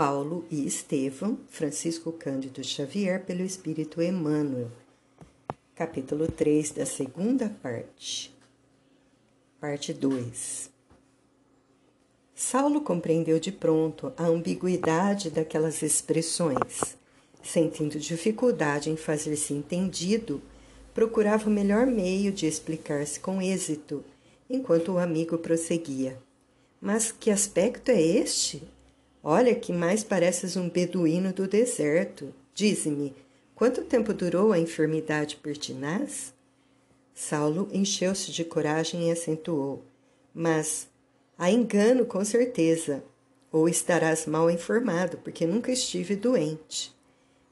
Paulo e Estevão, Francisco Cândido Xavier, pelo Espírito Emmanuel. Capítulo 3 da segunda parte. Parte 2. Saulo compreendeu de pronto a ambiguidade daquelas expressões. Sentindo dificuldade em fazer-se entendido, procurava o melhor meio de explicar-se com êxito, enquanto o amigo prosseguia. Mas que aspecto é este? Olha que mais pareces um beduíno do deserto. Dize-me, quanto tempo durou a enfermidade pertinaz? Saulo encheu-se de coragem e acentuou. Mas há engano, com certeza. Ou estarás mal informado, porque nunca estive doente.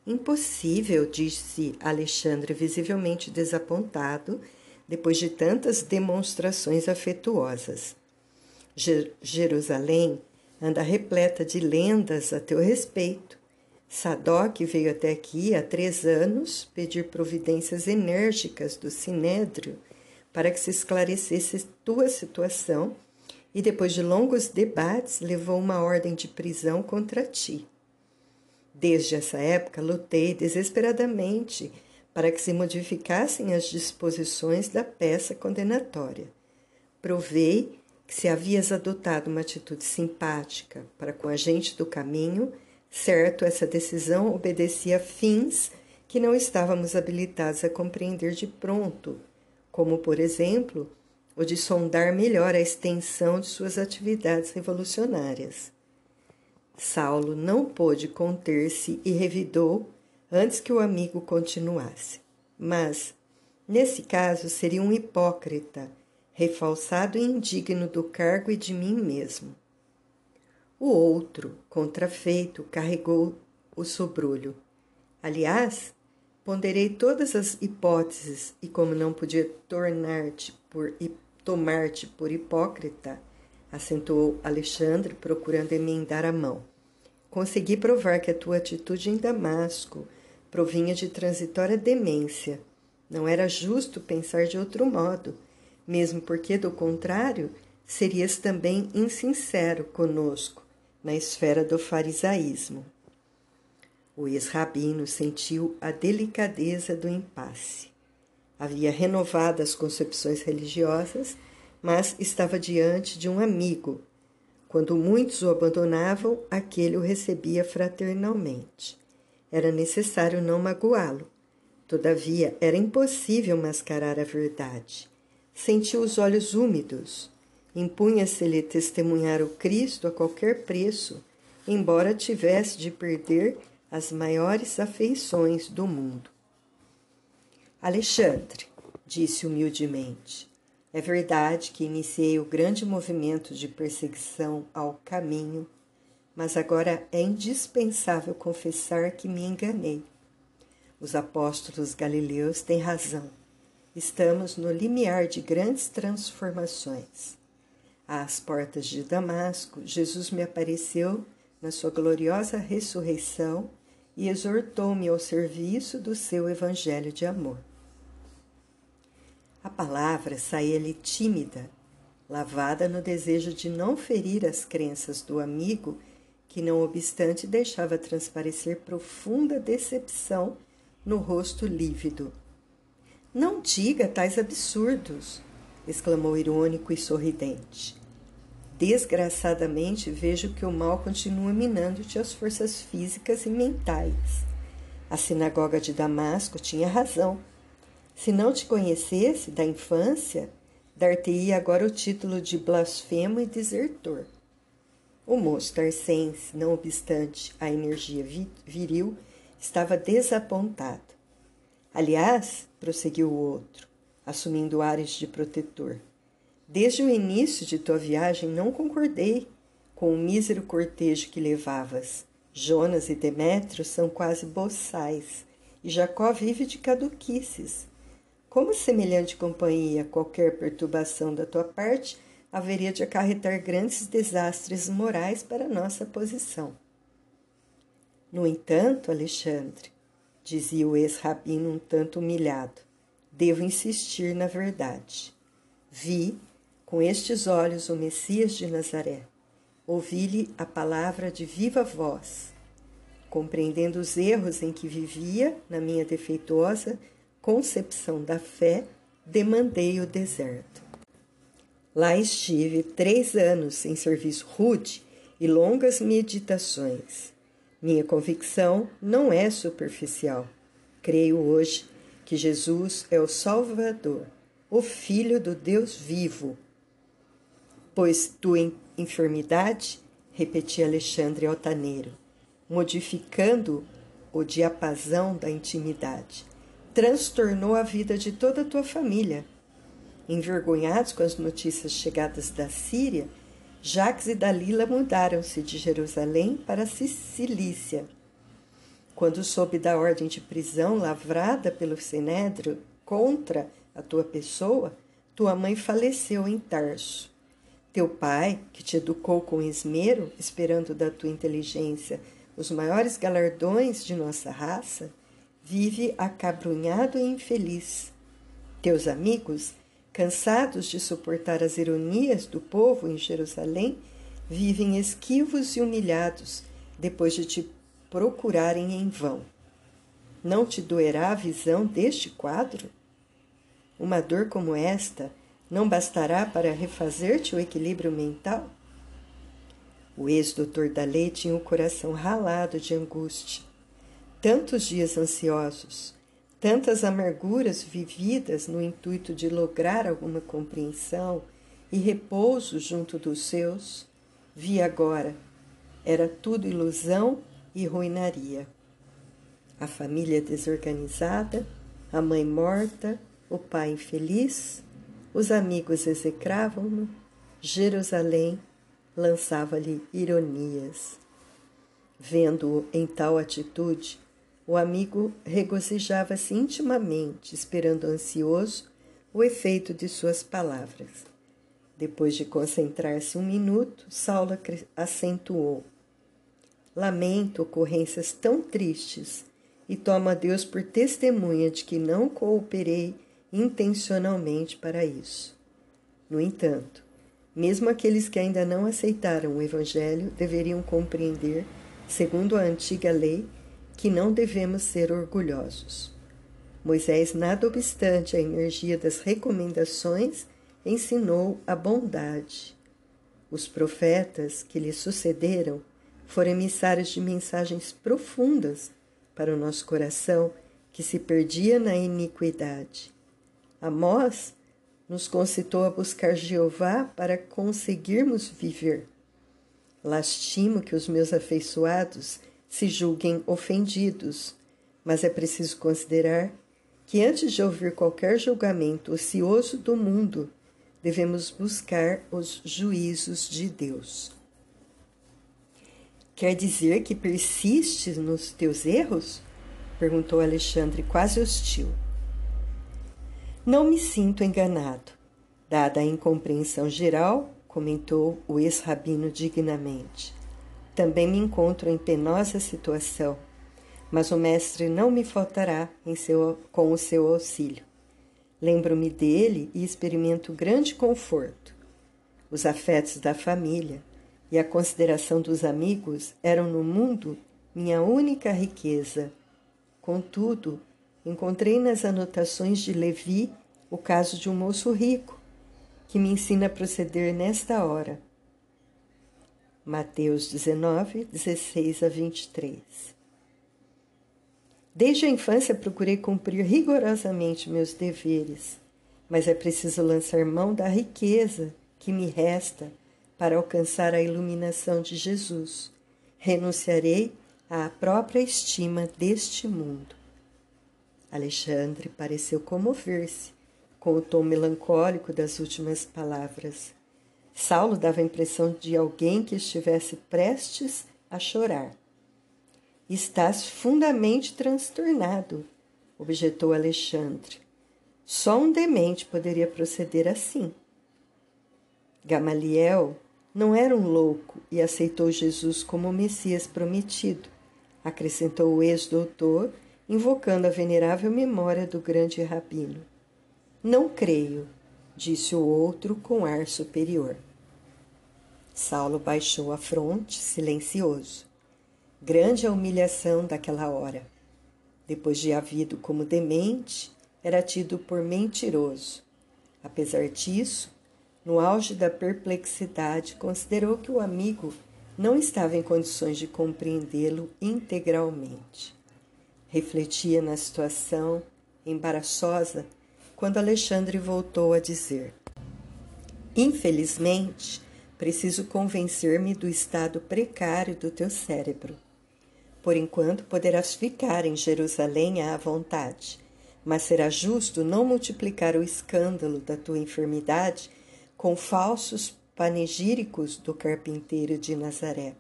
Impossível, disse Alexandre, visivelmente desapontado, depois de tantas demonstrações afetuosas. Jerusalém anda repleta de lendas a teu respeito. Sadoc veio até aqui há três anos pedir providências enérgicas do Sinédrio para que se esclarecesse tua situação e, depois de longos debates, levou uma ordem de prisão contra ti. Desde essa época, lutei desesperadamente para que se modificassem as disposições da peça condenatória. Provei que se havias adotado uma atitude simpática para com a gente do caminho, certo, essa decisão obedecia a fins que não estávamos habilitados a compreender de pronto, como, por exemplo, o de sondar melhor a extensão de suas atividades revolucionárias. Saulo não pôde conter-se e revidou antes que o amigo continuasse. Mas, nesse caso, seria um hipócrita refalsado e indigno do cargo e de mim mesmo. O outro, contrafeito, carregou o sobrolho. Aliás, ponderei todas as hipóteses e, como não podia tornar-te por tomar-te por hipócrita, acentuou Alexandre, procurando emendar a mão. Consegui provar que a tua atitude em Damasco provinha de transitória demência. Não era justo pensar de outro modo mesmo porque, do contrário, serias também insincero conosco na esfera do farisaísmo. O ex-rabino sentiu a delicadeza do impasse. Havia renovado as concepções religiosas, mas estava diante de um amigo. Quando muitos o abandonavam, aquele o recebia fraternalmente. Era necessário não magoá-lo. Todavia, era impossível mascarar a verdade sentiu os olhos úmidos. Impunha-se-lhe testemunhar o Cristo a qualquer preço, embora tivesse de perder as maiores afeições do mundo. Alexandre, disse humildemente, é verdade que iniciei o grande movimento de perseguição ao caminho, mas agora é indispensável confessar que me enganei. Os apóstolos galileus têm razão. Estamos no limiar de grandes transformações. Às portas de Damasco, Jesus me apareceu na sua gloriosa ressurreição e exortou-me ao serviço do seu evangelho de amor. A palavra saía-lhe tímida, lavada no desejo de não ferir as crenças do amigo, que não obstante deixava transparecer profunda decepção no rosto lívido. Não diga tais absurdos, exclamou irônico e sorridente. Desgraçadamente vejo que o mal continua minando-te as forças físicas e mentais. A sinagoga de Damasco tinha razão. Se não te conhecesse da infância, dar-te-ia agora o título de blasfemo e desertor. O moço tarcense, não obstante a energia viril, estava desapontado. Aliás, prosseguiu o outro, assumindo ares de protetor, desde o início de tua viagem não concordei com o mísero cortejo que levavas. Jonas e Demétrio são quase boçais, e Jacó vive de caduquices. Como semelhante companhia, qualquer perturbação da tua parte haveria de acarretar grandes desastres morais para nossa posição. No entanto, Alexandre, dizia o ex-rabino um tanto humilhado. Devo insistir na verdade. Vi com estes olhos o Messias de Nazaré. ouvi-lhe a palavra de viva voz. Compreendendo os erros em que vivia na minha defeituosa concepção da fé, demandei o deserto. Lá estive três anos em serviço rude e longas meditações. Minha convicção não é superficial. Creio hoje que Jesus é o Salvador, o Filho do Deus vivo. Pois tua enfermidade, repetia Alexandre altaneiro, modificando o diapasão da intimidade, transtornou a vida de toda a tua família. Envergonhados com as notícias chegadas da Síria, Jacques e Dalila mudaram-se de Jerusalém para Cilícia. Quando soube da ordem de prisão lavrada pelo Sinédrio contra a tua pessoa, tua mãe faleceu em Tarso. Teu pai, que te educou com esmero, esperando da tua inteligência os maiores galardões de nossa raça, vive acabrunhado e infeliz. Teus amigos cansados de suportar as ironias do povo em Jerusalém, vivem esquivos e humilhados depois de te procurarem em vão. Não te doerá a visão deste quadro? Uma dor como esta não bastará para refazer-te o equilíbrio mental? O ex-doutor da lei tinha o coração ralado de angústia. Tantos dias ansiosos, tantas amarguras vividas no intuito de lograr alguma compreensão e repouso junto dos seus, vi agora, era tudo ilusão e ruinaria. A família desorganizada, a mãe morta, o pai infeliz, os amigos execravam-no, Jerusalém lançava-lhe ironias. Vendo-o em tal atitude, o amigo regozijava-se intimamente, esperando ansioso o efeito de suas palavras. Depois de concentrar-se um minuto, Saulo acentuou: Lamento ocorrências tão tristes e tomo a Deus por testemunha de que não cooperei intencionalmente para isso. No entanto, mesmo aqueles que ainda não aceitaram o Evangelho deveriam compreender, segundo a antiga lei, que não devemos ser orgulhosos. Moisés, nada obstante a energia das recomendações, ensinou a bondade. Os profetas que lhe sucederam foram emissários de mensagens profundas para o nosso coração que se perdia na iniquidade. Amós nos concitou a buscar Jeová para conseguirmos viver. Lastimo que os meus afeiçoados se julguem ofendidos, mas é preciso considerar que antes de ouvir qualquer julgamento ocioso do mundo, devemos buscar os juízos de Deus. Quer dizer que persistes nos teus erros? perguntou Alexandre, quase hostil. Não me sinto enganado. Dada a incompreensão geral, comentou o ex-rabino dignamente. Também me encontro em penosa situação, mas o Mestre não me faltará seu, com o seu auxílio. Lembro-me dele e experimento grande conforto. Os afetos da família e a consideração dos amigos eram no mundo minha única riqueza. Contudo, encontrei nas anotações de Levi o caso de um moço rico, que me ensina a proceder nesta hora. Mateus 19, 16 a 23. Desde a infância procurei cumprir rigorosamente meus deveres, mas é preciso lançar mão da riqueza que me resta para alcançar a iluminação de Jesus. Renunciarei à própria estima deste mundo. Alexandre pareceu comover-se com o tom melancólico das últimas palavras. Saulo dava a impressão de alguém que estivesse prestes a chorar. Estás fundamente transtornado, objetou Alexandre. Só um demente poderia proceder assim. Gamaliel não era um louco e aceitou Jesus como o Messias prometido, acrescentou o ex-doutor, invocando a venerável memória do grande rabino. Não creio, disse o outro com ar superior. Saulo baixou a fronte, silencioso. Grande a humilhação daquela hora. Depois de havido como demente, era tido por mentiroso. Apesar disso, no auge da perplexidade, considerou que o amigo não estava em condições de compreendê-lo integralmente. Refletia na situação embaraçosa quando Alexandre voltou a dizer: Infelizmente, preciso convencer-me do estado precário do teu cérebro. Por enquanto poderás ficar em Jerusalém à vontade, mas será justo não multiplicar o escândalo da tua enfermidade com falsos panegíricos do carpinteiro de Nazaré.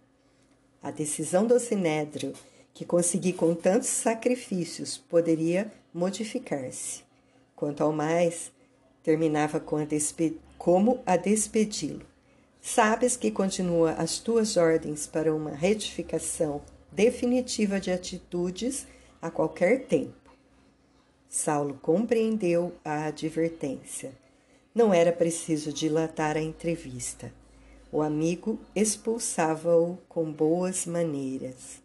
A decisão do Sinédrio, que consegui com tantos sacrifícios, poderia modificar-se. Quanto ao mais, terminava com a como a despedi-lo. Sabes que continua as tuas ordens para uma retificação definitiva de atitudes a qualquer tempo. Saulo compreendeu a advertência. Não era preciso dilatar a entrevista. O amigo expulsava-o com boas maneiras.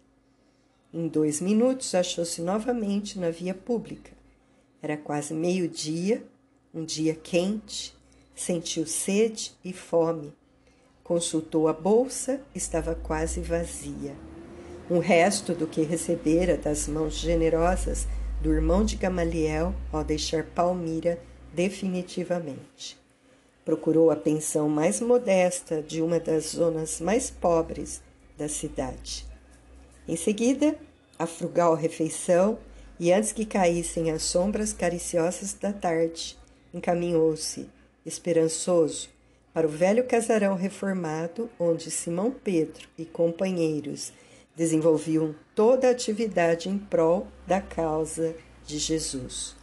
Em dois minutos achou-se novamente na via pública era quase meio-dia, um dia quente, sentiu sede e fome. Consultou a bolsa, estava quase vazia. Um resto do que recebera das mãos generosas do irmão de Gamaliel ao deixar Palmira definitivamente. Procurou a pensão mais modesta de uma das zonas mais pobres da cidade. Em seguida, a frugal refeição e antes que caíssem as sombras cariciosas da tarde, encaminhou-se, esperançoso, para o velho casarão reformado, onde Simão Pedro e companheiros desenvolviam toda a atividade em prol da causa de Jesus.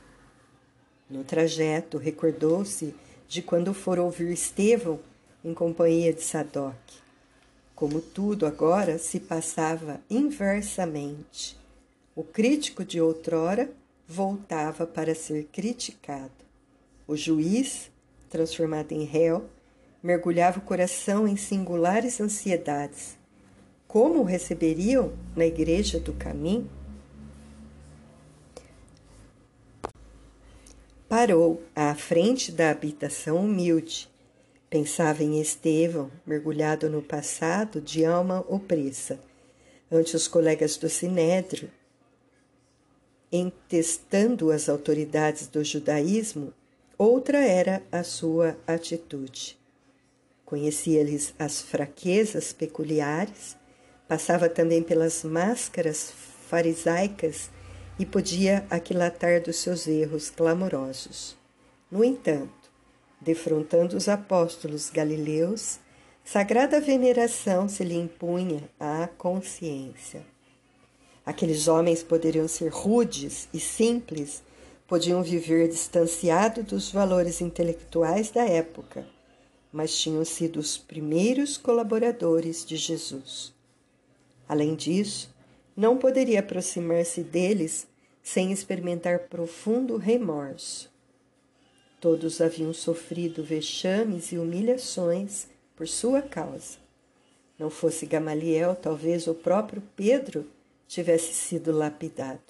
No trajeto, recordou-se de quando for ouvir Estevão em companhia de Sadoc. Como tudo agora se passava inversamente. O crítico de outrora voltava para ser criticado. O juiz, transformado em réu, mergulhava o coração em singulares ansiedades. Como o receberiam na igreja do caminho? Parou à frente da habitação humilde. Pensava em Estevão, mergulhado no passado de alma opressa, ante os colegas do Sinédrio, entestando as autoridades do judaísmo, outra era a sua atitude. Conhecia-lhes as fraquezas peculiares, passava também pelas máscaras farisaicas e podia aquilatar dos seus erros clamorosos. No entanto, defrontando os apóstolos galileus, sagrada veneração se lhe impunha à consciência. Aqueles homens poderiam ser rudes e simples, podiam viver distanciado dos valores intelectuais da época, mas tinham sido os primeiros colaboradores de Jesus. Além disso, não poderia aproximar-se deles sem experimentar profundo remorso. Todos haviam sofrido vexames e humilhações por sua causa. Não fosse Gamaliel, talvez o próprio Pedro tivesse sido lapidado.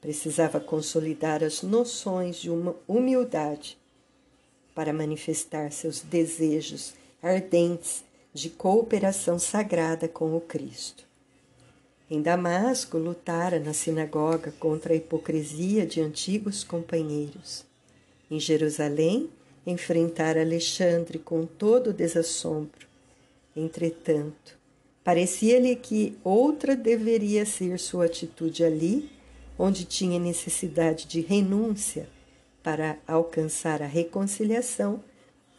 Precisava consolidar as noções de uma humildade para manifestar seus desejos ardentes de cooperação sagrada com o Cristo. Em Damasco, lutara na sinagoga contra a hipocrisia de antigos companheiros. Em Jerusalém, enfrentara Alexandre com todo o desassombro. Entretanto, Parecia-lhe que outra deveria ser sua atitude ali, onde tinha necessidade de renúncia para alcançar a reconciliação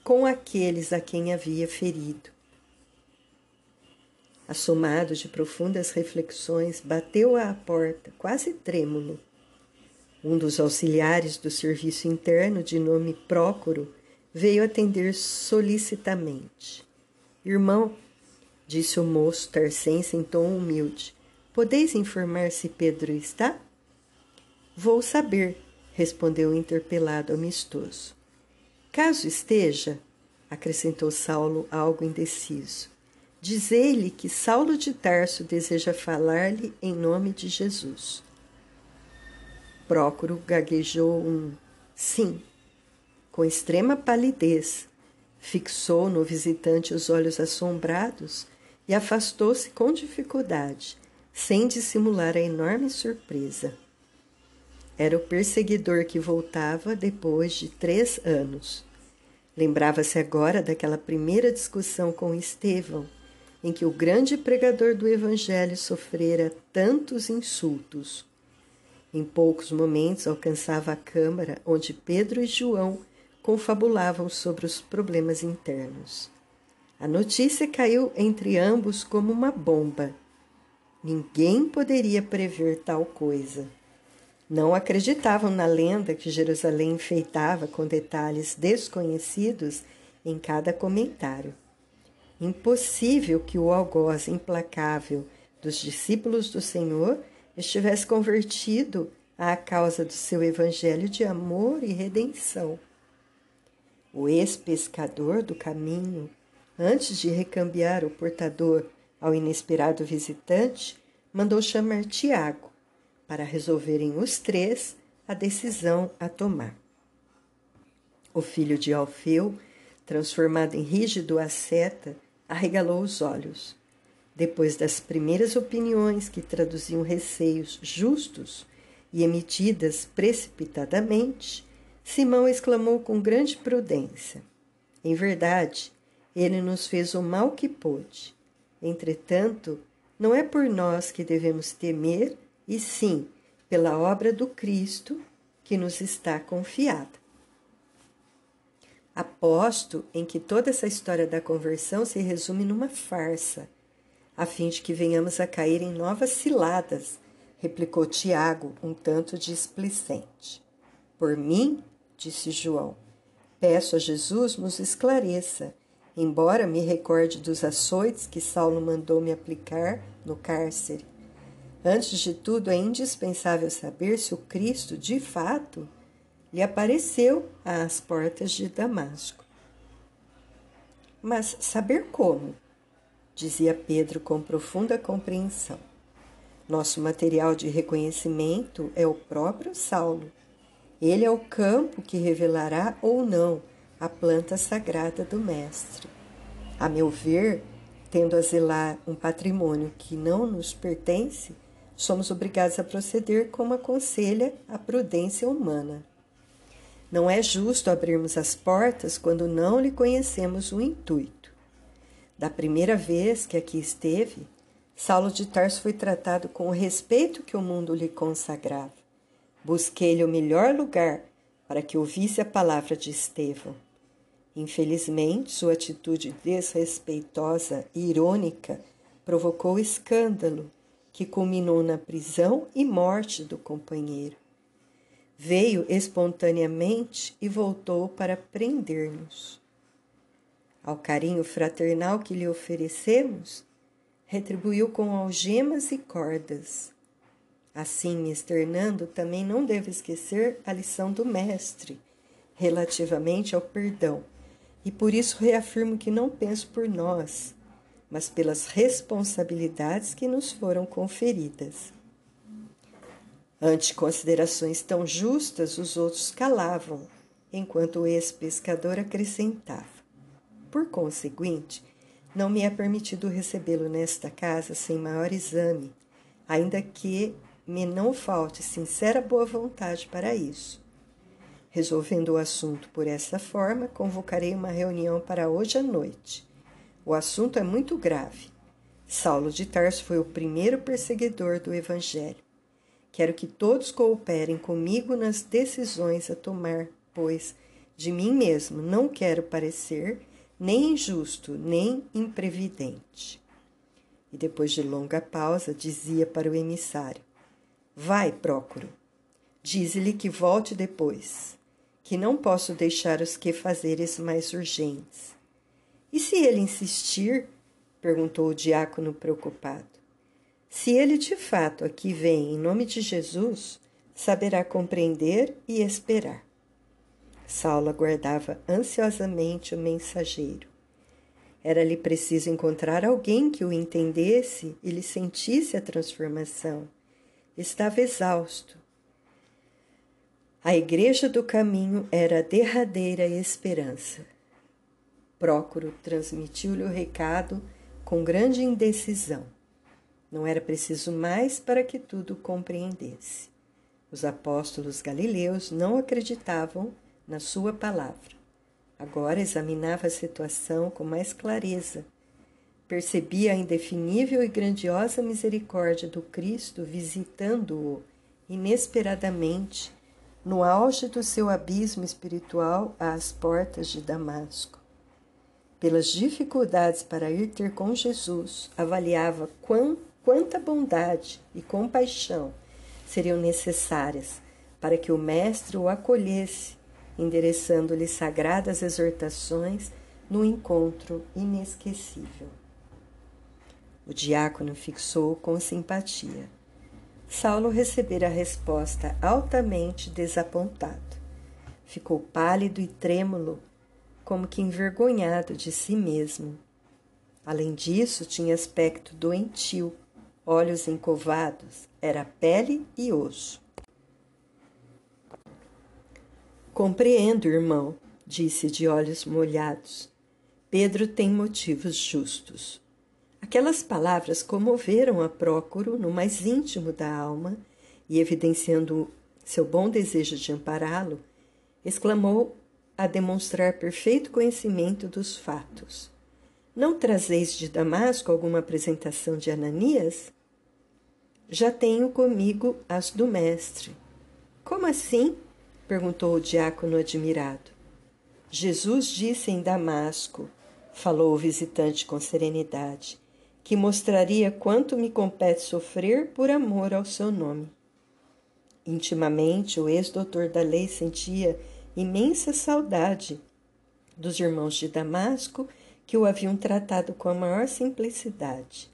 com aqueles a quem havia ferido. Assomado de profundas reflexões, bateu à porta, quase trêmulo. Um dos auxiliares do serviço interno, de nome Prócoro, veio atender solicitamente. Irmão, disse o moço tarcense em tom humilde. Podeis informar se Pedro está? Vou saber, respondeu o interpelado amistoso. Caso esteja, acrescentou Saulo, algo indeciso. Dizei-lhe que Saulo de Tarso deseja falar-lhe em nome de Jesus. Prócoro gaguejou um sim, com extrema palidez. Fixou no visitante os olhos assombrados e afastou-se com dificuldade, sem dissimular a enorme surpresa. Era o perseguidor que voltava depois de três anos. Lembrava-se agora daquela primeira discussão com Estevão, em que o grande pregador do Evangelho sofrera tantos insultos. Em poucos momentos alcançava a câmara onde Pedro e João confabulavam sobre os problemas internos. A notícia caiu entre ambos como uma bomba. Ninguém poderia prever tal coisa. Não acreditavam na lenda que Jerusalém enfeitava com detalhes desconhecidos em cada comentário. Impossível que o algoz implacável dos discípulos do Senhor estivesse convertido à causa do seu evangelho de amor e redenção. O ex-pescador do caminho, antes de recambiar o portador ao inesperado visitante, mandou chamar Tiago para resolverem os três a decisão a tomar. O filho de Alfeu, transformado em rígido asceta, arregalou os olhos. Depois das primeiras opiniões que traduziam receios justos e emitidas precipitadamente, Simão exclamou com grande prudência: Em verdade, ele nos fez o mal que pôde. Entretanto, não é por nós que devemos temer, e sim pela obra do Cristo que nos está confiada. Aposto em que toda essa história da conversão se resume numa farsa, a fim de que venhamos a cair em novas ciladas, replicou Tiago, um tanto displicente. Por mim, disse João, peço a Jesus nos esclareça, embora me recorde dos açoites que Saulo mandou me aplicar no cárcere Antes de tudo, é indispensável saber se o Cristo, de fato, lhe apareceu às portas de Damasco. Mas saber como? dizia Pedro com profunda compreensão. Nosso material de reconhecimento é o próprio Saulo. Ele é o campo que revelará ou não a planta sagrada do Mestre. A meu ver, tendo a zelar um patrimônio que não nos pertence, somos obrigados a proceder como aconselha a prudência humana. Não é justo abrirmos as portas quando não lhe conhecemos o intuito. Da primeira vez que aqui esteve, Saulo de Tarso foi tratado com o respeito que o mundo lhe consagrava. Busquei-lhe o melhor lugar para que ouvisse a palavra de Estevão. Infelizmente, sua atitude desrespeitosa e irônica provocou escândalo que culminou na prisão e morte do companheiro. Veio espontaneamente e voltou para prender-nos. Ao carinho fraternal que lhe oferecemos, retribuiu com algemas e cordas. Assim, externando, também não devo esquecer a lição do Mestre relativamente ao perdão, e por isso reafirmo que não penso por nós, mas pelas responsabilidades que nos foram conferidas. Ante considerações tão justas, os outros calavam, enquanto o ex-pescador acrescentava. Por conseguinte, não me é permitido recebê-lo nesta casa sem maior exame, ainda que me não falte sincera boa vontade para isso. Resolvendo o assunto por essa forma, convocarei uma reunião para hoje à noite. O assunto é muito grave. Saulo de Tarso foi o primeiro perseguidor do Evangelho. Quero que todos cooperem comigo nas decisões a tomar, pois de mim mesmo não quero parecer nem injusto, nem imprevidente. E depois de longa pausa, dizia para o emissário: Vai, Prócoro, dize-lhe que volte depois, que não posso deixar os que fazeres mais urgentes. E se ele insistir? perguntou o diácono preocupado. Se ele de fato aqui vem em nome de Jesus, saberá compreender e esperar. Saulo aguardava ansiosamente o mensageiro. Era-lhe preciso encontrar alguém que o entendesse e lhe sentisse a transformação. Estava exausto. A igreja do caminho era a derradeira esperança. Prócoro transmitiu-lhe o recado com grande indecisão. Não era preciso mais para que tudo compreendesse. Os apóstolos galileus não acreditavam na sua palavra. Agora examinava a situação com mais clareza. Percebia a indefinível e grandiosa misericórdia do Cristo visitando-o inesperadamente no auge do seu abismo espiritual às portas de Damasco. Pelas dificuldades para ir ter com Jesus, avaliava quão, quanta bondade e compaixão seriam necessárias para que o Mestre o acolhesse, endereçando-lhe sagradas exortações no encontro inesquecível. O diácono fixou com simpatia. Saulo recebera a resposta altamente desapontado. Ficou pálido e trêmulo, como que envergonhado de si mesmo. Além disso, tinha aspecto doentio, olhos encovados, era pele e osso. Compreendo, irmão, disse de olhos molhados. Pedro tem motivos justos. Aquelas palavras comoveram a Prócoro no mais íntimo da alma e, evidenciando seu bom desejo de ampará-lo, exclamou a demonstrar perfeito conhecimento dos fatos. Não trazeis de Damasco alguma apresentação de Ananias? Já tenho comigo as do mestre. Como assim? perguntou o diácono admirado. Jesus disse em Damasco, falou o visitante com serenidade que mostraria quanto me compete sofrer por amor ao seu nome. Intimamente, o ex-doutor da lei sentia imensa saudade dos irmãos de Damasco que o haviam tratado com a maior simplicidade.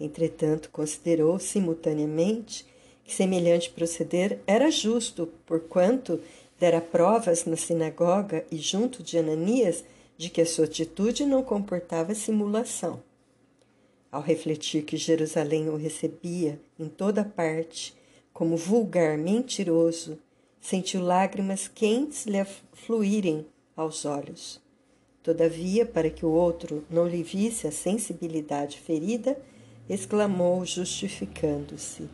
Entretanto, considerou simultaneamente que semelhante proceder era justo, porquanto dera provas na sinagoga e junto de Ananias de que a sua atitude não comportava simulação. Ao refletir que Jerusalém o recebia em toda parte como vulgar mentiroso, sentiu lágrimas quentes lhe fluírem aos olhos. Todavia, para que o outro não lhe visse a sensibilidade ferida, exclamou, justificando-se: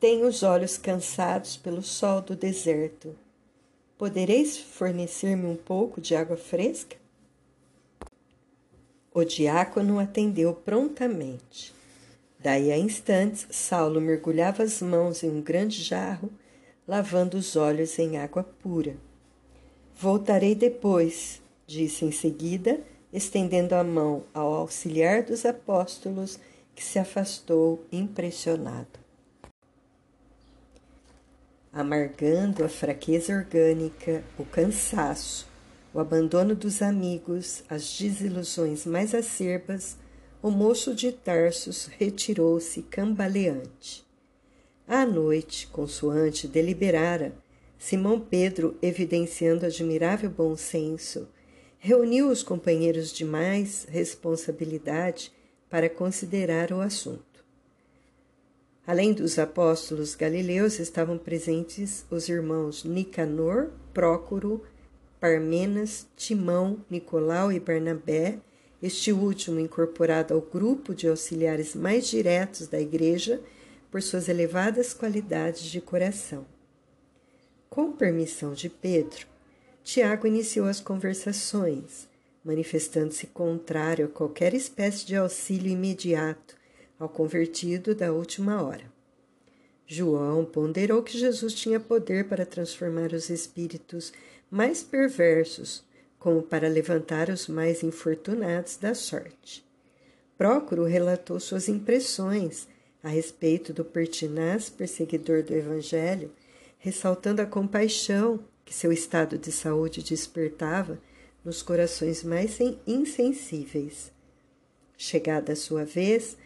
Tenho os olhos cansados pelo sol do deserto. Podereis fornecer-me um pouco de água fresca? O diácono atendeu prontamente. Daí a instantes, Saulo mergulhava as mãos em um grande jarro, lavando os olhos em água pura. Voltarei depois, disse em seguida, estendendo a mão ao auxiliar dos apóstolos, que se afastou impressionado. Amargando a fraqueza orgânica, o cansaço, o abandono dos amigos, as desilusões mais acerbas, o moço de Tarsos retirou-se cambaleante. À noite, consoante deliberara, Simão Pedro, evidenciando admirável bom senso, reuniu os companheiros de mais responsabilidade para considerar o assunto. Além dos apóstolos galileus, estavam presentes os irmãos Nicanor, Prócoro, Parmenas, Timão, Nicolau e Barnabé, este último incorporado ao grupo de auxiliares mais diretos da Igreja por suas elevadas qualidades de coração. Com permissão de Pedro, Tiago iniciou as conversações, manifestando-se contrário a qualquer espécie de auxílio imediato ao convertido da última hora. João ponderou que Jesus tinha poder para transformar os espíritos mais perversos, como para levantar os mais infortunados da sorte. Prócoro relatou suas impressões a respeito do pertinaz perseguidor do Evangelho, ressaltando a compaixão que seu estado de saúde despertava nos corações mais insensíveis. Chegada a sua vez,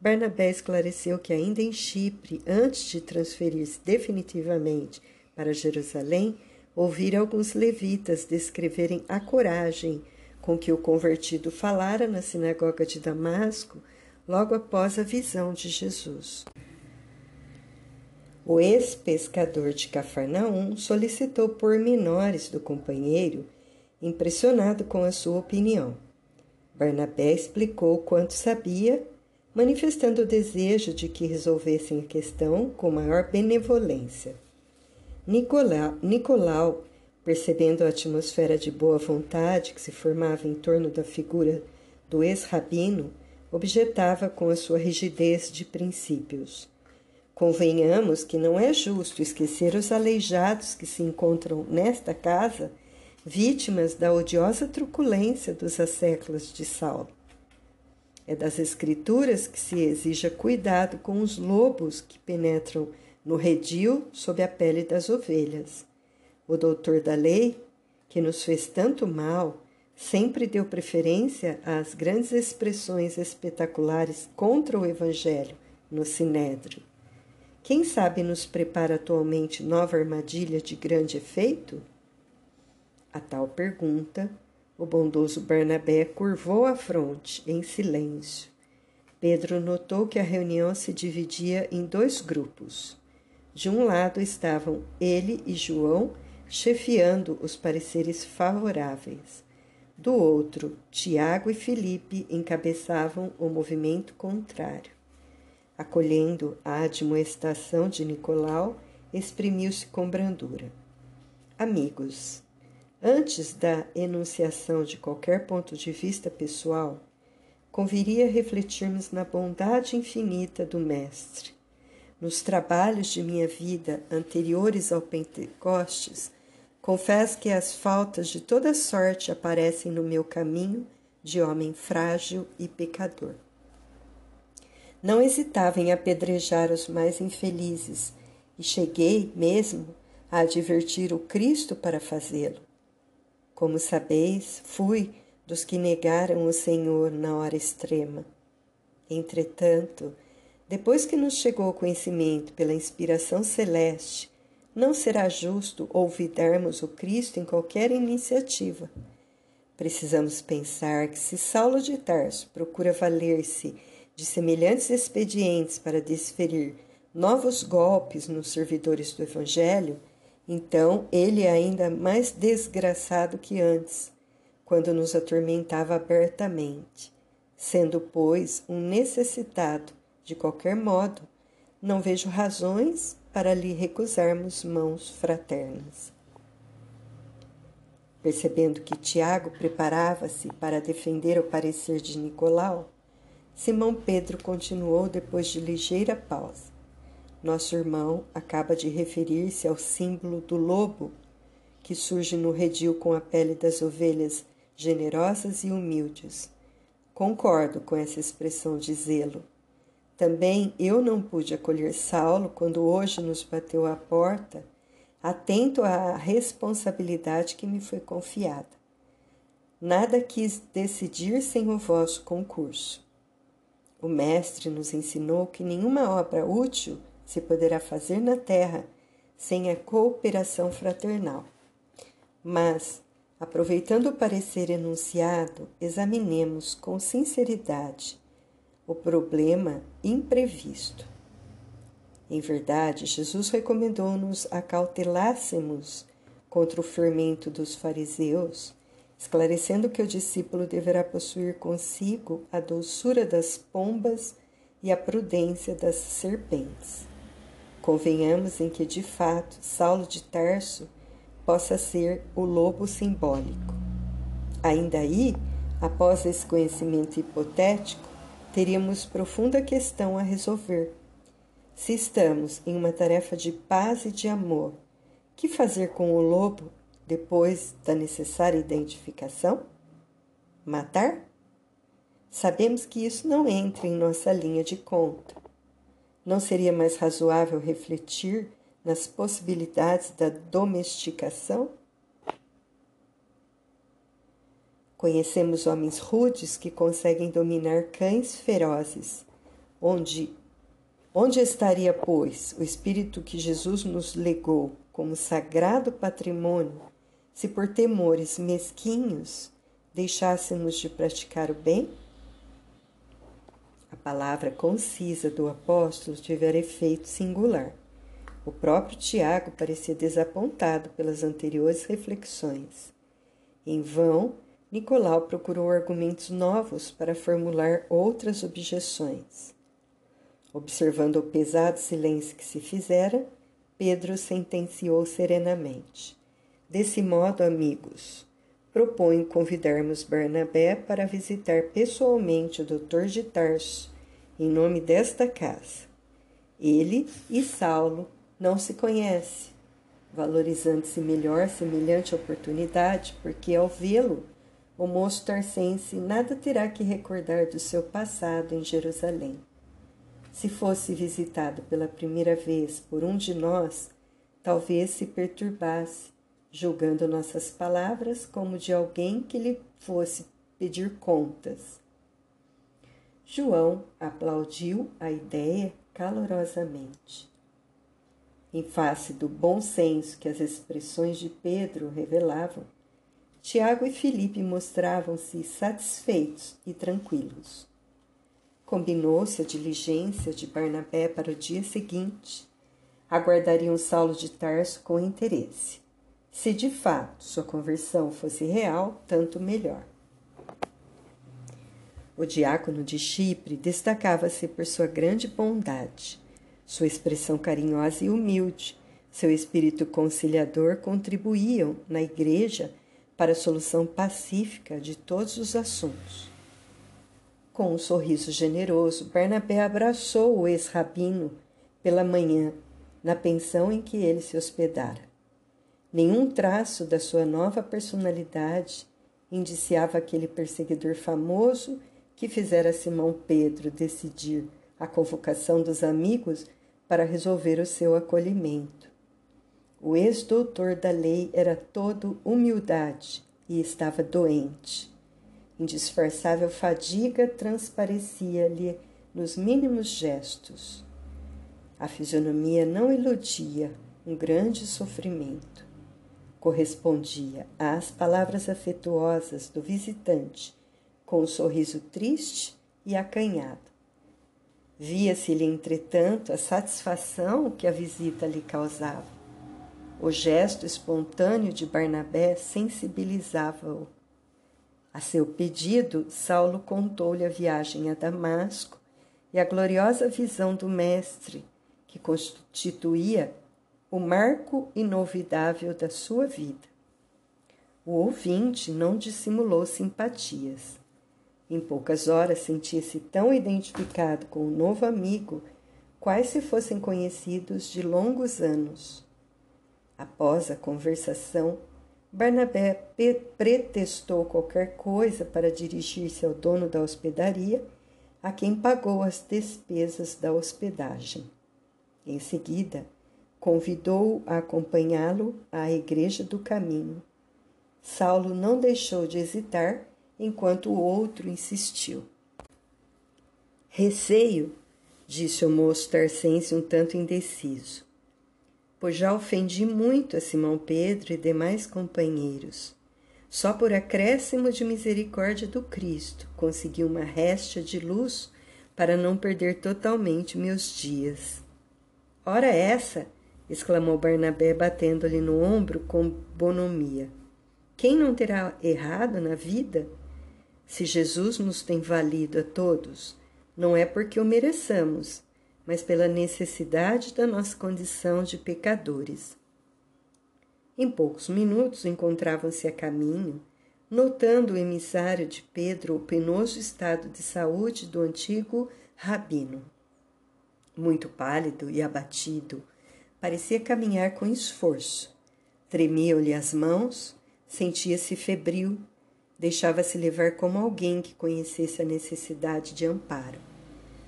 Barnabé esclareceu que, ainda em Chipre, antes de transferir-se definitivamente para Jerusalém, ouvira alguns levitas descreverem a coragem com que o convertido falara na sinagoga de Damasco logo após a visão de Jesus. O ex-pescador de Cafarnaum solicitou pormenores do companheiro, impressionado com a sua opinião. Barnabé explicou quanto sabia, manifestando o desejo de que resolvessem a questão com maior benevolência. Nicolau, Nicolau, percebendo a atmosfera de boa vontade que se formava em torno da figura do ex-rabino, objetava com a sua rigidez de princípios. Convenhamos que não é justo esquecer os aleijados que se encontram nesta casa, vítimas da odiosa truculência dos asséculos de Saulo. É das Escrituras que se exija cuidado com os lobos que penetram no redil sob a pele das ovelhas. O doutor da lei, que nos fez tanto mal, sempre deu preferência às grandes expressões espetaculares contra o Evangelho no Sinédrio. Quem sabe nos prepara atualmente nova armadilha de grande efeito? A tal pergunta, o bondoso Barnabé curvou a fronte em silêncio. Pedro notou que a reunião se dividia em dois grupos. De um lado estavam ele e João chefiando os pareceres favoráveis. Do outro, Tiago e Felipe encabeçavam o movimento contrário. Acolhendo a admoestação de Nicolau, exprimiu-se com brandura. Amigos, antes da enunciação de qualquer ponto de vista pessoal, conviria refletirmos na bondade infinita do Mestre. Nos trabalhos de minha vida anteriores ao Pentecostes, Confesso que as faltas de toda sorte aparecem no meu caminho de homem frágil e pecador. Não hesitava em apedrejar os mais infelizes e cheguei mesmo a advertir o Cristo para fazê-lo. Como sabeis, fui dos que negaram o Senhor na hora extrema. Entretanto, depois que nos chegou o conhecimento pela inspiração celeste não será justo olvidarmos o Cristo em qualquer iniciativa. Precisamos pensar que se Saulo de Tarso procura valer-se de semelhantes expedientes para desferir novos golpes nos servidores do Evangelho, então ele é ainda mais desgraçado que antes, quando nos atormentava abertamente. Sendo, pois, um necessitado, de qualquer modo, não vejo razões para lhe recusarmos mãos fraternas. Percebendo que Tiago preparava-se para defender o parecer de Nicolau, Simão Pedro continuou depois de ligeira pausa. Nosso irmão acaba de referir-se ao símbolo do lobo que surge no redil com a pele das ovelhas generosas e humildes. Concordo com essa expressão de zelo. Também eu não pude acolher Saulo quando hoje nos bateu à porta, atento à responsabilidade que me foi confiada. Nada quis decidir sem o vosso concurso. O Mestre nos ensinou que nenhuma obra útil se poderá fazer na terra sem a cooperação fraternal. Mas, aproveitando o parecer enunciado, examinemos com sinceridade o problema imprevisto. Em verdade, Jesus recomendou-nos acautelássemos contra o fermento dos fariseus, esclarecendo que o discípulo deverá possuir consigo a doçura das pombas e a prudência das serpentes. Convenhamos em que, de fato, Saulo de Tarso possa ser o lobo simbólico. Ainda aí, após esse conhecimento hipotético, teríamos profunda questão a resolver. Se estamos em uma tarefa de paz e de amor, que fazer com o lobo depois da necessária identificação? Matar? Sabemos que isso não entra em nossa linha de conta. Não seria mais razoável refletir nas possibilidades da domesticação? Conhecemos homens rudes que conseguem dominar cães ferozes. Onde, onde estaria, pois, o espírito que Jesus nos legou como sagrado patrimônio, se por temores mesquinhos deixássemos de praticar o bem? A palavra concisa do apóstolo tivera efeito singular. O próprio Tiago parecia desapontado pelas anteriores reflexões. Em vão, Nicolau procurou argumentos novos para formular outras objeções. Observando o pesado silêncio que se fizera, Pedro sentenciou serenamente: Desse modo, amigos, proponho convidarmos Barnabé para visitar pessoalmente o doutor de Tarso, em nome desta casa. Ele e Saulo não se conhecem, valorizando-se melhor semelhante oportunidade, porque ao vê-lo, o moço tarcense nada terá que recordar do seu passado em Jerusalém. Se fosse visitado pela primeira vez por um de nós, talvez se perturbasse julgando nossas palavras como de alguém que lhe fosse pedir contas. João aplaudiu a ideia calorosamente. Em face do bom senso que as expressões de Pedro revelavam, Tiago e Felipe mostravam-se satisfeitos e tranquilos. Combinou-se a diligência de Barnabé para o dia seguinte. Aguardariam Saulo de Tarso com interesse. Se de fato sua conversão fosse real, tanto melhor. O diácono de Chipre destacava-se por sua grande bondade, sua expressão carinhosa e humilde, seu espírito conciliador contribuíam na igreja para a solução pacífica de todos os assuntos. Com um sorriso generoso, Barnabé abraçou o ex-rabino pela manhã, na pensão em que ele se hospedara. Nenhum traço da sua nova personalidade indiciava aquele perseguidor famoso que fizera Simão Pedro decidir a convocação dos amigos para resolver o seu acolhimento. O ex-doutor da lei era todo humildade e estava doente. Indisfarçável fadiga transparecia-lhe nos mínimos gestos. A fisionomia não iludia um grande sofrimento correspondia às palavras afetuosas do visitante com um sorriso triste e acanhado. Via-se-lhe, entretanto, a satisfação que a visita lhe causava. O gesto espontâneo de Barnabé sensibilizava-o. A seu pedido, Saulo contou-lhe a viagem a Damasco e a gloriosa visão do Mestre, que constituía o marco inovidável da sua vida. O ouvinte não dissimulou simpatias. Em poucas horas sentia-se tão identificado com o novo amigo, quais se fossem conhecidos de longos anos. Após a conversação, Barnabé pretextou qualquer coisa para dirigir-se ao dono da hospedaria, a quem pagou as despesas da hospedagem. Em seguida, convidou a acompanhá-lo à Igreja do Caminho. Saulo não deixou de hesitar enquanto o outro insistiu. Receio, disse o moço tarcense um tanto indeciso, pois já ofendi muito a Simão Pedro e demais companheiros. Só por acréscimo de misericórdia do Cristo consegui uma réstia de luz para não perder totalmente meus dias. Ora essa, exclamou Barnabé, batendo-lhe no ombro com bonomia. Quem não terá errado na vida? Se Jesus nos tem valido a todos, não é porque o mereçamos, mas pela necessidade da nossa condição de pecadores. Em poucos minutos encontravam-se a caminho, notando o emissário de Pedro o penoso estado de saúde do antigo rabino. Muito pálido e abatido, Parecia caminhar com esforço. Tremiam-lhe as mãos, sentia-se febril, deixava-se levar como alguém que conhecesse a necessidade de amparo.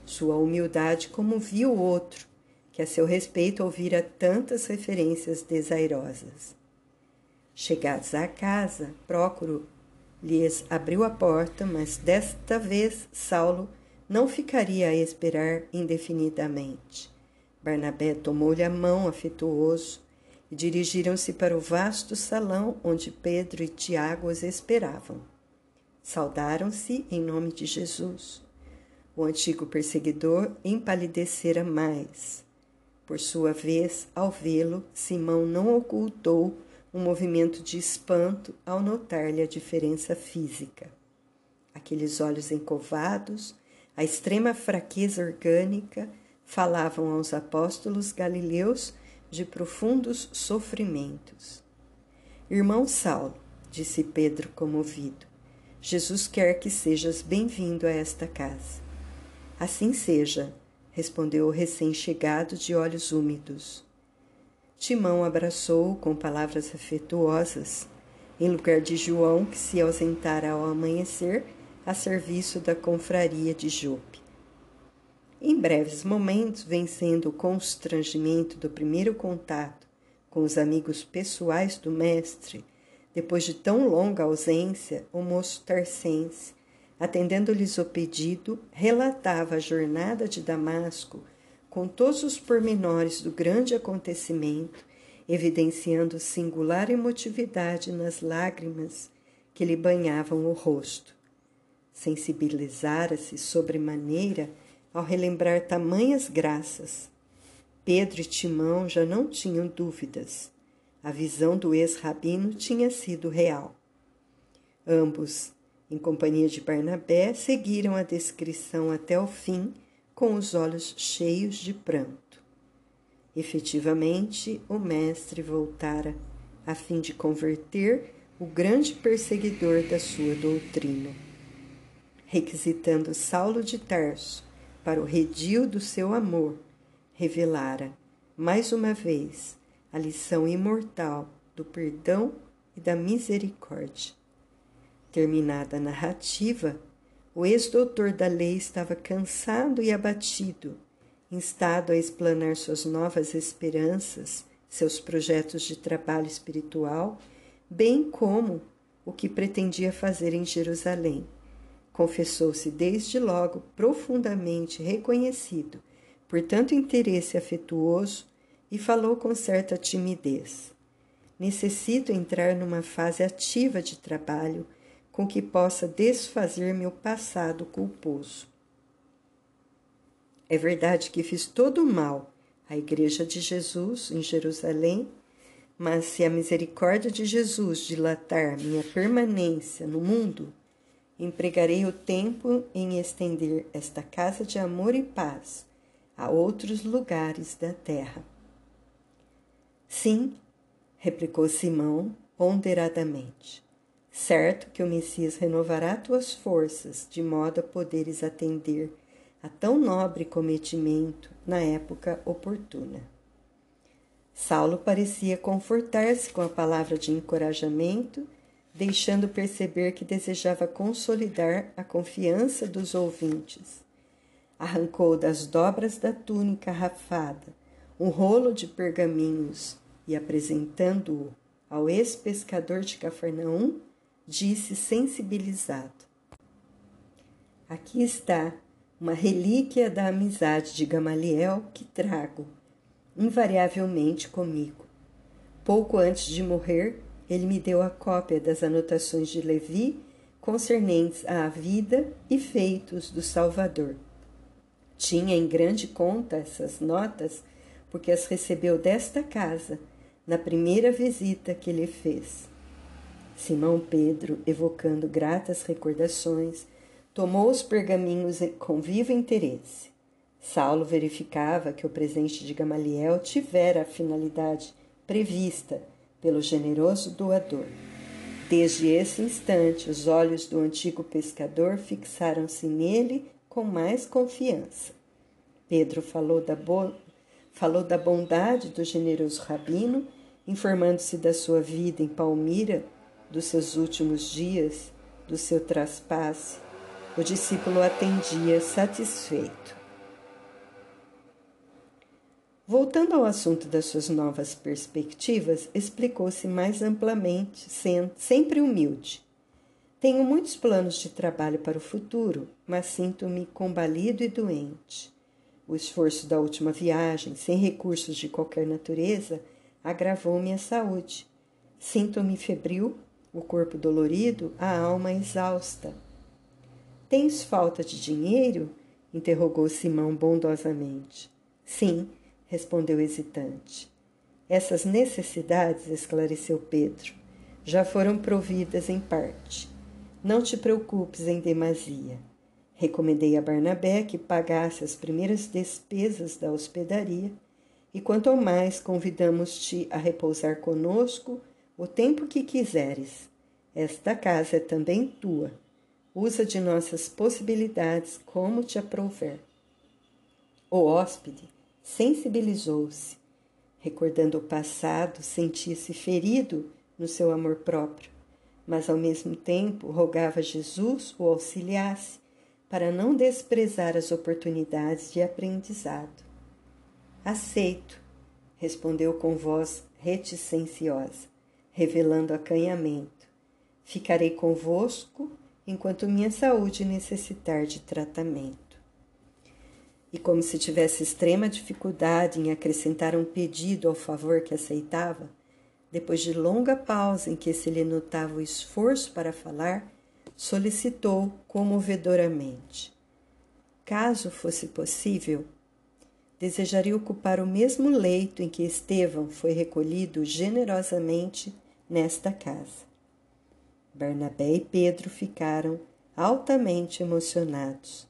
Sua humildade comovia o outro, que a seu respeito ouvira tantas referências desairosas. Chegados à casa, Prócoro lhes abriu a porta, mas desta vez Saulo não ficaria a esperar indefinidamente. Barnabé tomou-lhe a mão afetuoso e dirigiram-se para o vasto salão onde Pedro e Tiago os esperavam. Saudaram-se em nome de Jesus. O antigo perseguidor empalidecera mais. Por sua vez, ao vê-lo, Simão não ocultou um movimento de espanto ao notar-lhe a diferença física. Aqueles olhos encovados, a extrema fraqueza orgânica, falavam aos apóstolos galileus de profundos sofrimentos. Irmão Saulo, disse Pedro comovido, Jesus quer que sejas bem-vindo a esta casa. Assim seja, respondeu o recém-chegado de olhos úmidos. Timão abraçou-o com palavras afetuosas, em lugar de João, que se ausentara ao amanhecer a serviço da confraria de Jope. Em breves momentos, vencendo o constrangimento do primeiro contato com os amigos pessoais do mestre, depois de tão longa ausência, o moço tarcense, atendendo-lhes o pedido, relatava a jornada de Damasco com todos os pormenores do grande acontecimento, evidenciando singular emotividade nas lágrimas que lhe banhavam o rosto. Sensibilizara-se sobremaneira ao relembrar tamanhas graças. Pedro e Timão já não tinham dúvidas. A visão do ex-rabino tinha sido real. Ambos, em companhia de Barnabé, seguiram a descrição até o fim, com os olhos cheios de pranto. Efetivamente, o mestre voltara a fim de converter o grande perseguidor da sua doutrina, requisitando Saulo de Tarso para o redil do seu amor, revelara, mais uma vez, a lição imortal do perdão e da misericórdia. Terminada a narrativa, o ex-doutor da lei estava cansado e abatido, instado a explanar suas novas esperanças, seus projetos de trabalho espiritual, bem como o que pretendia fazer em Jerusalém confessou-se desde logo profundamente reconhecido por tanto interesse afetuoso e falou com certa timidez. Necessito entrar numa fase ativa de trabalho com que possa desfazer meu passado culposo. É verdade que fiz todo o mal à Igreja de Jesus em Jerusalém, mas se a misericórdia de Jesus dilatar minha permanência no mundo, empregarei o tempo em estender esta casa de amor e paz a outros lugares da terra. Sim, replicou Simão ponderadamente. Certo que o Messias renovará tuas forças, de modo a poderes atender a tão nobre cometimento na época oportuna. Saulo parecia confortar-se com a palavra de encorajamento deixando perceber que desejava consolidar a confiança dos ouvintes. Arrancou das dobras da túnica rafada um rolo de pergaminhos e, apresentando-o ao ex-pescador de Cafarnaum, disse sensibilizado: Aqui está uma relíquia da amizade de Gamaliel que trago invariavelmente comigo. Pouco antes de morrer, ele me deu a cópia das anotações de Levi concernentes à vida e feitos do Salvador. Tinha em grande conta essas notas porque as recebeu desta casa na primeira visita que lhe fez. Simão Pedro, evocando gratas recordações, tomou os pergaminhos com vivo interesse. Saulo verificava que o presente de Gamaliel tivera a finalidade prevista pelo generoso doador. Desde esse instante, os olhos do antigo pescador fixaram-se nele com mais confiança. Pedro falou da, bo... falou da bondade do generoso rabino, informando-se da sua vida em Palmira, dos seus últimos dias, do seu traspasse. O discípulo atendia satisfeito. Voltando ao assunto das suas novas perspectivas, explicou-se mais amplamente, sempre humilde. Tenho muitos planos de trabalho para o futuro, mas sinto-me combalido e doente. O esforço da última viagem, sem recursos de qualquer natureza, agravou minha saúde. Sinto-me febril, o corpo dolorido, a alma exausta. Tens falta de dinheiro? interrogou Simão bondosamente. Sim, respondeu hesitante. Essas necessidades, esclareceu Pedro, já foram providas em parte. Não te preocupes em demasia. Recomendei a Barnabé que pagasse as primeiras despesas da hospedaria e quanto mais convidamos-te a repousar conosco o tempo que quiseres. Esta casa é também tua. Usa de nossas possibilidades como te aprouver. O hóspede sensibilizou-se. Recordando o passado, sentia-se ferido no seu amor próprio, mas ao mesmo tempo rogava a Jesus o auxiliasse para não desprezar as oportunidades de aprendizado. Aceito, respondeu com voz reticenciosa, revelando acanhamento. Ficarei convosco enquanto minha saúde necessitar de tratamento e, como se tivesse extrema dificuldade em acrescentar um pedido ao favor que aceitava, depois de longa pausa em que se lhe notava o esforço para falar, solicitou comovedoramente: Caso fosse possível, desejaria ocupar o mesmo leito em que Estevão foi recolhido generosamente nesta casa. Barnabé e Pedro ficaram altamente emocionados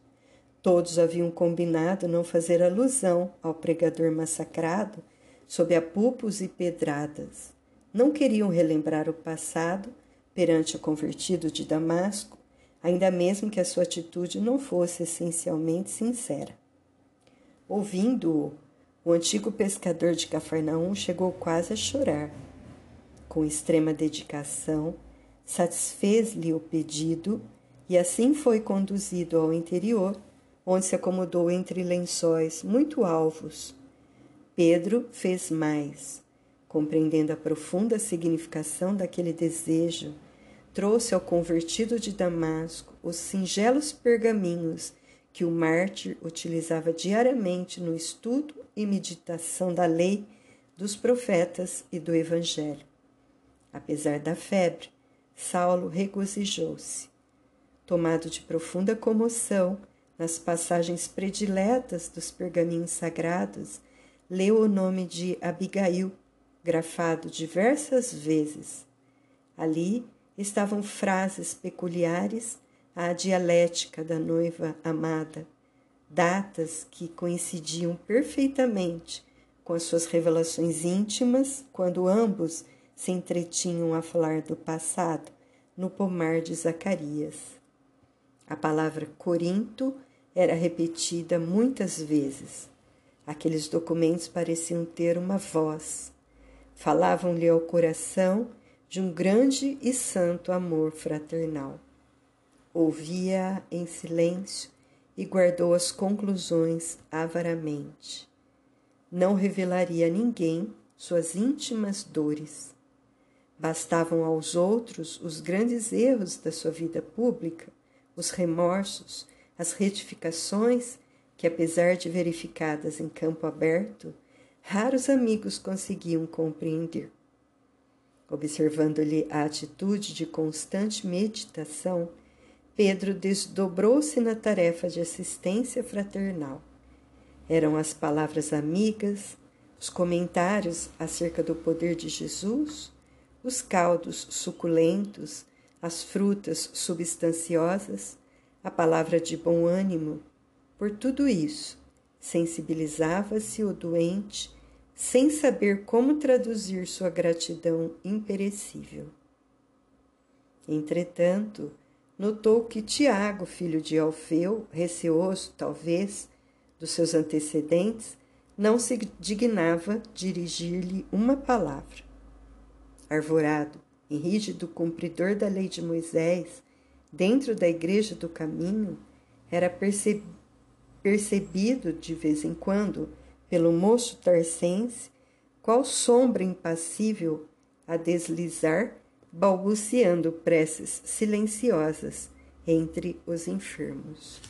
Todos haviam combinado não fazer alusão ao pregador massacrado sob apupos e pedradas. Não queriam relembrar o passado perante o convertido de Damasco, ainda mesmo que a sua atitude não fosse essencialmente sincera. Ouvindo-o, o antigo pescador de Cafarnaum chegou quase a chorar. Com extrema dedicação, satisfez-lhe o pedido e assim foi conduzido ao interior onde se acomodou entre lençóis muito alvos. Pedro fez mais. Compreendendo a profunda significação daquele desejo, trouxe ao convertido de Damasco os singelos pergaminhos que o mártir utilizava diariamente no estudo e meditação da lei, dos profetas e do Evangelho. Apesar da febre, Saulo regozijou-se. Tomado de profunda comoção, nas passagens prediletas dos pergaminhos sagrados, leu o nome de Abigail, grafado diversas vezes. Ali estavam frases peculiares à dialética da noiva amada, datas que coincidiam perfeitamente com as suas revelações íntimas quando ambos se entretinham a falar do passado no pomar de Zacarias. A palavra Corinto era repetida muitas vezes. Aqueles documentos pareciam ter uma voz. Falavam-lhe ao coração de um grande e santo amor fraternal. Ouvia em silêncio e guardou as conclusões avaramente. Não revelaria a ninguém suas íntimas dores. Bastavam aos outros os grandes erros da sua vida pública, os remorsos as retificações que, apesar de verificadas em campo aberto, raros amigos conseguiam compreender. Observando-lhe a atitude de constante meditação, Pedro desdobrou-se na tarefa de assistência fraternal. Eram as palavras amigas, os comentários acerca do poder de Jesus, os caldos suculentos, as frutas substanciosas, a palavra de bom ânimo. Por tudo isso, sensibilizava-se o doente sem saber como traduzir sua gratidão imperecível. Entretanto, notou que Tiago, filho de Alfeu, receoso, talvez, dos seus antecedentes, não se dignava dirigir-lhe uma palavra. Arvorado e rígido cumpridor da lei de Moisés, dentro da Igreja do Caminho, era percebido de vez em quando pelo moço tarcense qual sombra impassível a deslizar, balbuciando preces silenciosas entre os enfermos.